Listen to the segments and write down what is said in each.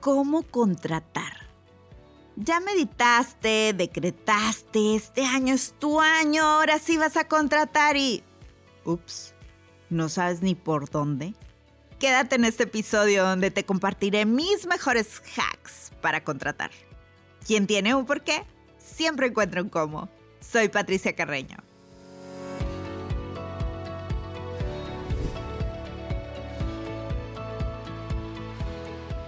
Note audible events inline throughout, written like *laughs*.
cómo contratar. Ya meditaste, decretaste, este año es tu año, ahora sí vas a contratar y... Ups, ¿no sabes ni por dónde? Quédate en este episodio donde te compartiré mis mejores hacks para contratar. Quien tiene un porqué, siempre encuentra un cómo. Soy Patricia Carreño.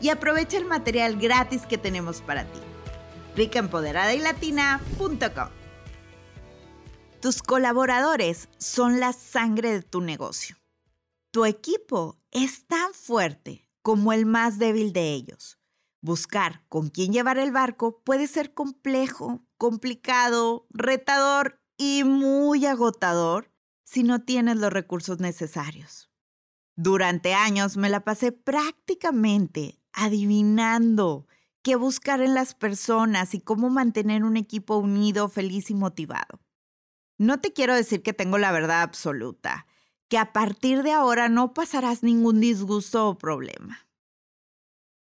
y aprovecha el material gratis que tenemos para ti. ricaempoderada Tus colaboradores son la sangre de tu negocio. Tu equipo es tan fuerte como el más débil de ellos. Buscar con quién llevar el barco puede ser complejo, complicado, retador y muy agotador si no tienes los recursos necesarios. Durante años me la pasé prácticamente adivinando qué buscar en las personas y cómo mantener un equipo unido, feliz y motivado. No te quiero decir que tengo la verdad absoluta, que a partir de ahora no pasarás ningún disgusto o problema.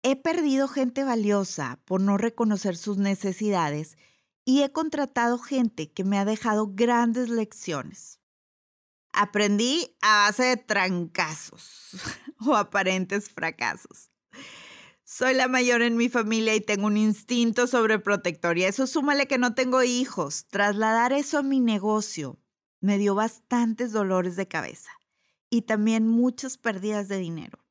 He perdido gente valiosa por no reconocer sus necesidades y he contratado gente que me ha dejado grandes lecciones. Aprendí a base de trancazos *laughs* o aparentes fracasos. Soy la mayor en mi familia y tengo un instinto sobreprotector. Y eso súmale que no tengo hijos. Trasladar eso a mi negocio me dio bastantes dolores de cabeza y también muchas pérdidas de dinero.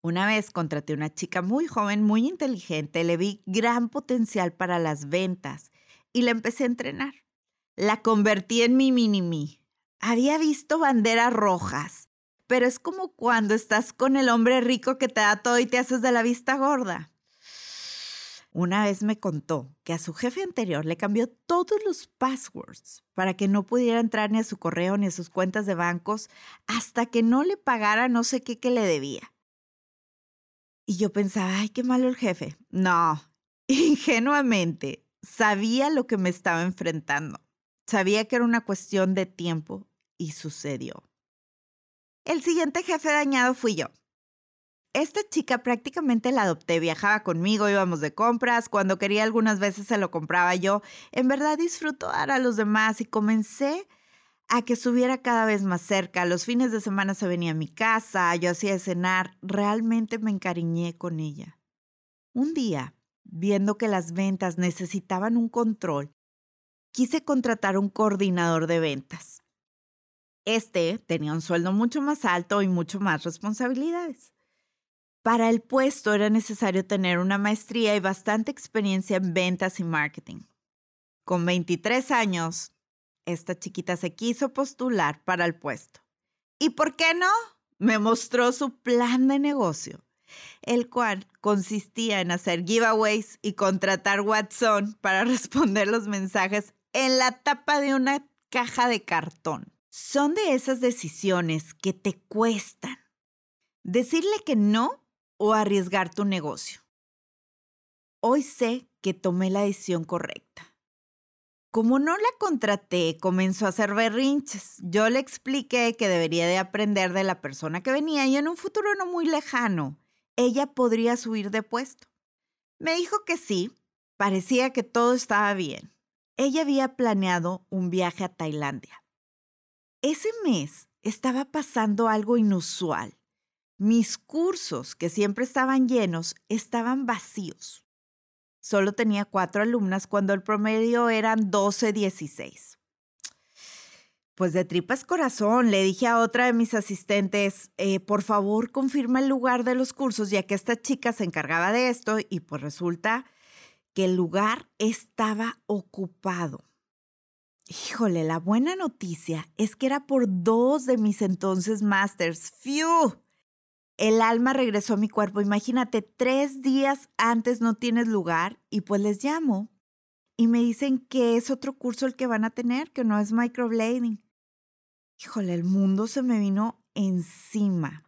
Una vez contraté una chica muy joven, muy inteligente, le vi gran potencial para las ventas y la empecé a entrenar. La convertí en mi mini-me. Había visto banderas rojas pero es como cuando estás con el hombre rico que te da todo y te haces de la vista gorda. Una vez me contó que a su jefe anterior le cambió todos los passwords para que no pudiera entrar ni a su correo ni a sus cuentas de bancos hasta que no le pagara no sé qué que le debía. Y yo pensaba, ay, qué malo el jefe. No, *laughs* ingenuamente, sabía lo que me estaba enfrentando. Sabía que era una cuestión de tiempo y sucedió. El siguiente jefe dañado fui yo. Esta chica prácticamente la adopté, viajaba conmigo, íbamos de compras, cuando quería algunas veces se lo compraba yo. En verdad disfruto dar a los demás y comencé a que estuviera cada vez más cerca. Los fines de semana se venía a mi casa, yo hacía cenar, realmente me encariñé con ella. Un día, viendo que las ventas necesitaban un control, quise contratar un coordinador de ventas. Este tenía un sueldo mucho más alto y mucho más responsabilidades. Para el puesto era necesario tener una maestría y bastante experiencia en ventas y marketing. Con 23 años, esta chiquita se quiso postular para el puesto. ¿Y por qué no? Me mostró su plan de negocio, el cual consistía en hacer giveaways y contratar Watson para *laughs* responder los mensajes en la tapa de una caja de cartón. Son de esas decisiones que te cuestan. Decirle que no o arriesgar tu negocio. Hoy sé que tomé la decisión correcta. Como no la contraté, comenzó a hacer berrinches. Yo le expliqué que debería de aprender de la persona que venía y en un futuro no muy lejano, ella podría subir de puesto. Me dijo que sí, parecía que todo estaba bien. Ella había planeado un viaje a Tailandia. Ese mes estaba pasando algo inusual. Mis cursos, que siempre estaban llenos, estaban vacíos. Solo tenía cuatro alumnas cuando el promedio eran 12, 16. Pues de tripas corazón, le dije a otra de mis asistentes, eh, por favor confirma el lugar de los cursos, ya que esta chica se encargaba de esto y pues resulta que el lugar estaba ocupado. Híjole, la buena noticia es que era por dos de mis entonces masters. ¡Fiu! el alma regresó a mi cuerpo. Imagínate, tres días antes no tienes lugar y pues les llamo y me dicen que es otro curso el que van a tener, que no es microblading. Híjole, el mundo se me vino encima.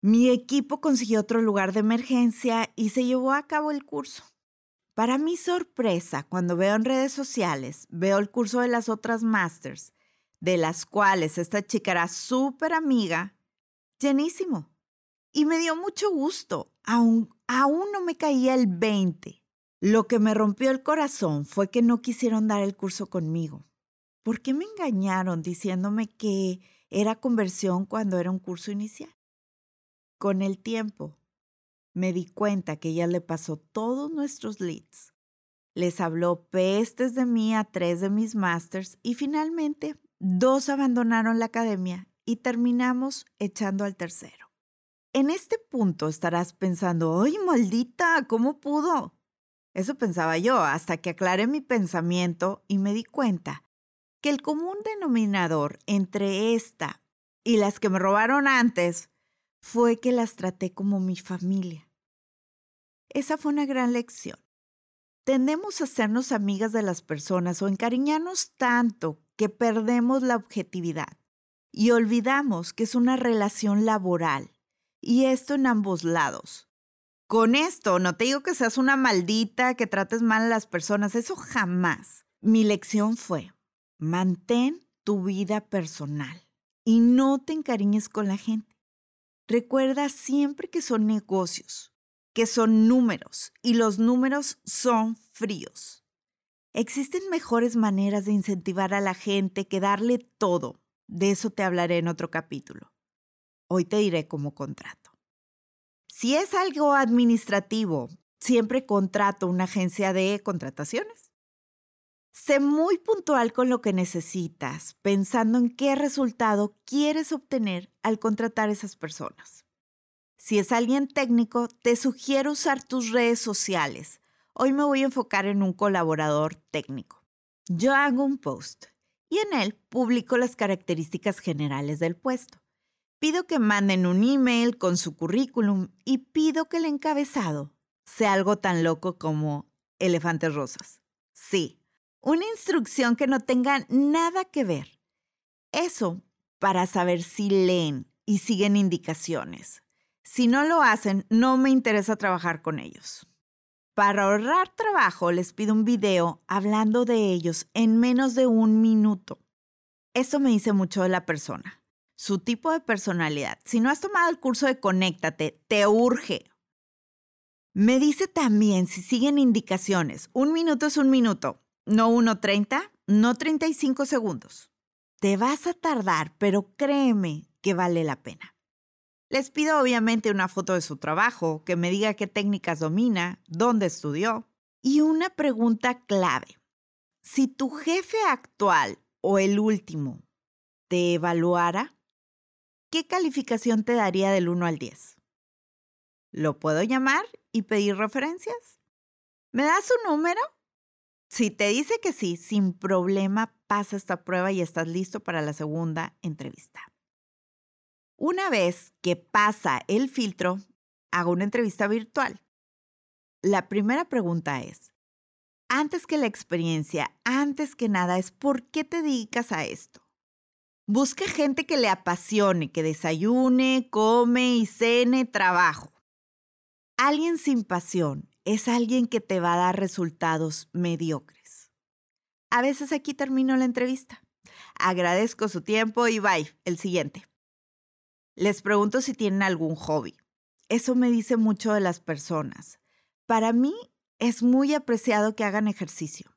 Mi equipo consiguió otro lugar de emergencia y se llevó a cabo el curso. Para mi sorpresa, cuando veo en redes sociales, veo el curso de las otras masters, de las cuales esta chica era súper amiga, llenísimo. Y me dio mucho gusto, aún, aún no me caía el 20. Lo que me rompió el corazón fue que no quisieron dar el curso conmigo. ¿Por qué me engañaron diciéndome que era conversión cuando era un curso inicial? Con el tiempo, me di cuenta que ella le pasó todos nuestros leads. Les habló pestes de mí a tres de mis masters y finalmente dos abandonaron la academia y terminamos echando al tercero. En este punto estarás pensando, ¡ay, maldita! ¿Cómo pudo? Eso pensaba yo hasta que aclaré mi pensamiento y me di cuenta que el común denominador entre esta y las que me robaron antes fue que las traté como mi familia. Esa fue una gran lección. Tendemos a hacernos amigas de las personas o encariñarnos tanto que perdemos la objetividad y olvidamos que es una relación laboral, y esto en ambos lados. Con esto, no te digo que seas una maldita, que trates mal a las personas, eso jamás. Mi lección fue, mantén tu vida personal y no te encariñes con la gente. Recuerda siempre que son negocios, que son números y los números son fríos. Existen mejores maneras de incentivar a la gente que darle todo. De eso te hablaré en otro capítulo. Hoy te diré cómo contrato. Si es algo administrativo, siempre contrato una agencia de contrataciones. Sé muy puntual con lo que necesitas, pensando en qué resultado quieres obtener al contratar esas personas. Si es alguien técnico, te sugiero usar tus redes sociales. Hoy me voy a enfocar en un colaborador técnico. Yo hago un post y en él publico las características generales del puesto. Pido que manden un email con su currículum y pido que el encabezado sea algo tan loco como elefantes rosas. Sí, una instrucción que no tenga nada que ver. Eso para saber si leen y siguen indicaciones. Si no lo hacen, no me interesa trabajar con ellos. Para ahorrar trabajo, les pido un video hablando de ellos en menos de un minuto. Eso me dice mucho de la persona su tipo de personalidad. Si no has tomado el curso de Conéctate, te urge. Me dice también si siguen indicaciones. Un minuto es un minuto, no 1.30, no 35 segundos. Te vas a tardar, pero créeme que vale la pena. Les pido obviamente una foto de su trabajo, que me diga qué técnicas domina, dónde estudió y una pregunta clave. Si tu jefe actual o el último te evaluara, ¿qué calificación te daría del 1 al 10? ¿Lo puedo llamar y pedir referencias? ¿Me das su número? Si te dice que sí, sin problema pasa esta prueba y estás listo para la segunda entrevista. Una vez que pasa el filtro, hago una entrevista virtual. La primera pregunta es, antes que la experiencia, antes que nada, es ¿por qué te dedicas a esto? Busca gente que le apasione, que desayune, come y cene trabajo. Alguien sin pasión es alguien que te va a dar resultados mediocres. A veces aquí termino la entrevista. Agradezco su tiempo y bye, el siguiente. Les pregunto si tienen algún hobby. Eso me dice mucho de las personas. Para mí es muy apreciado que hagan ejercicio.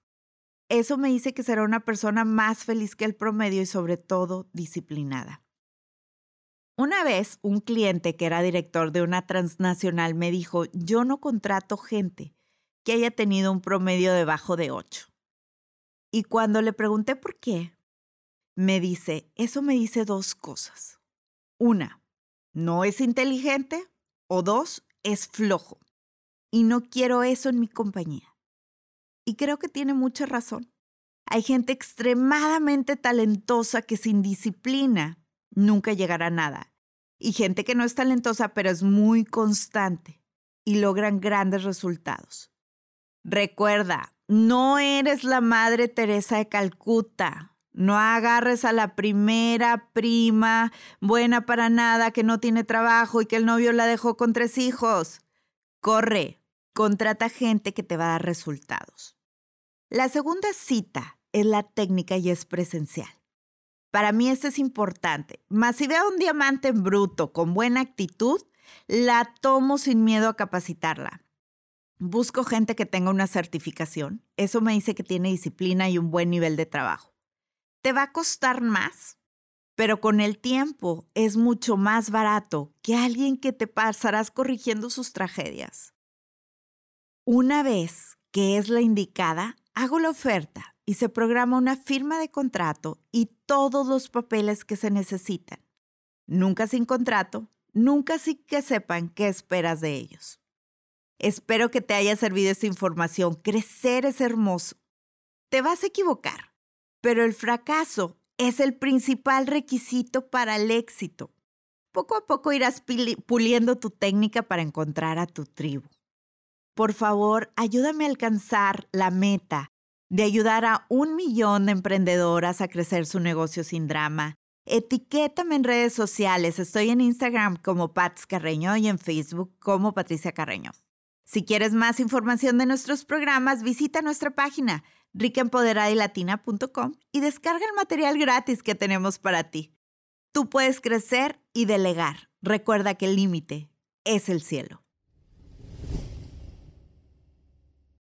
Eso me dice que será una persona más feliz que el promedio y sobre todo disciplinada. Una vez un cliente que era director de una transnacional me dijo, yo no contrato gente que haya tenido un promedio debajo de 8. Y cuando le pregunté por qué, me dice, eso me dice dos cosas. Una, no es inteligente o dos, es flojo. Y no quiero eso en mi compañía. Y creo que tiene mucha razón. Hay gente extremadamente talentosa que sin disciplina nunca llegará a nada. y gente que no es talentosa, pero es muy constante y logran grandes resultados. Recuerda, no eres la Madre Teresa de Calcuta. No agarres a la primera prima buena para nada que no tiene trabajo y que el novio la dejó con tres hijos. Corre, contrata gente que te va a dar resultados. La segunda cita es la técnica y es presencial. Para mí esto es importante. Más si veo un diamante en bruto con buena actitud, la tomo sin miedo a capacitarla. Busco gente que tenga una certificación. Eso me dice que tiene disciplina y un buen nivel de trabajo. Te va a costar más, pero con el tiempo es mucho más barato que alguien que te pasarás corrigiendo sus tragedias. Una vez que es la indicada, hago la oferta y se programa una firma de contrato y todos los papeles que se necesitan. Nunca sin contrato, nunca sin que sepan qué esperas de ellos. Espero que te haya servido esta información. Crecer es hermoso. Te vas a equivocar, pero el fracaso es el principal requisito para el éxito. Poco a poco irás puliendo tu técnica para encontrar a tu tribu. Por favor, ayúdame a alcanzar la meta de ayudar a un millón de emprendedoras a crecer su negocio sin drama. Etiquétame en redes sociales. Estoy en Instagram como Pats Carreño y en Facebook como Patricia Carreño. Si quieres más información de nuestros programas, visita nuestra página ricaempoderadilatina.com y descarga el material gratis que tenemos para ti. Tú puedes crecer y delegar. Recuerda que el límite es el cielo.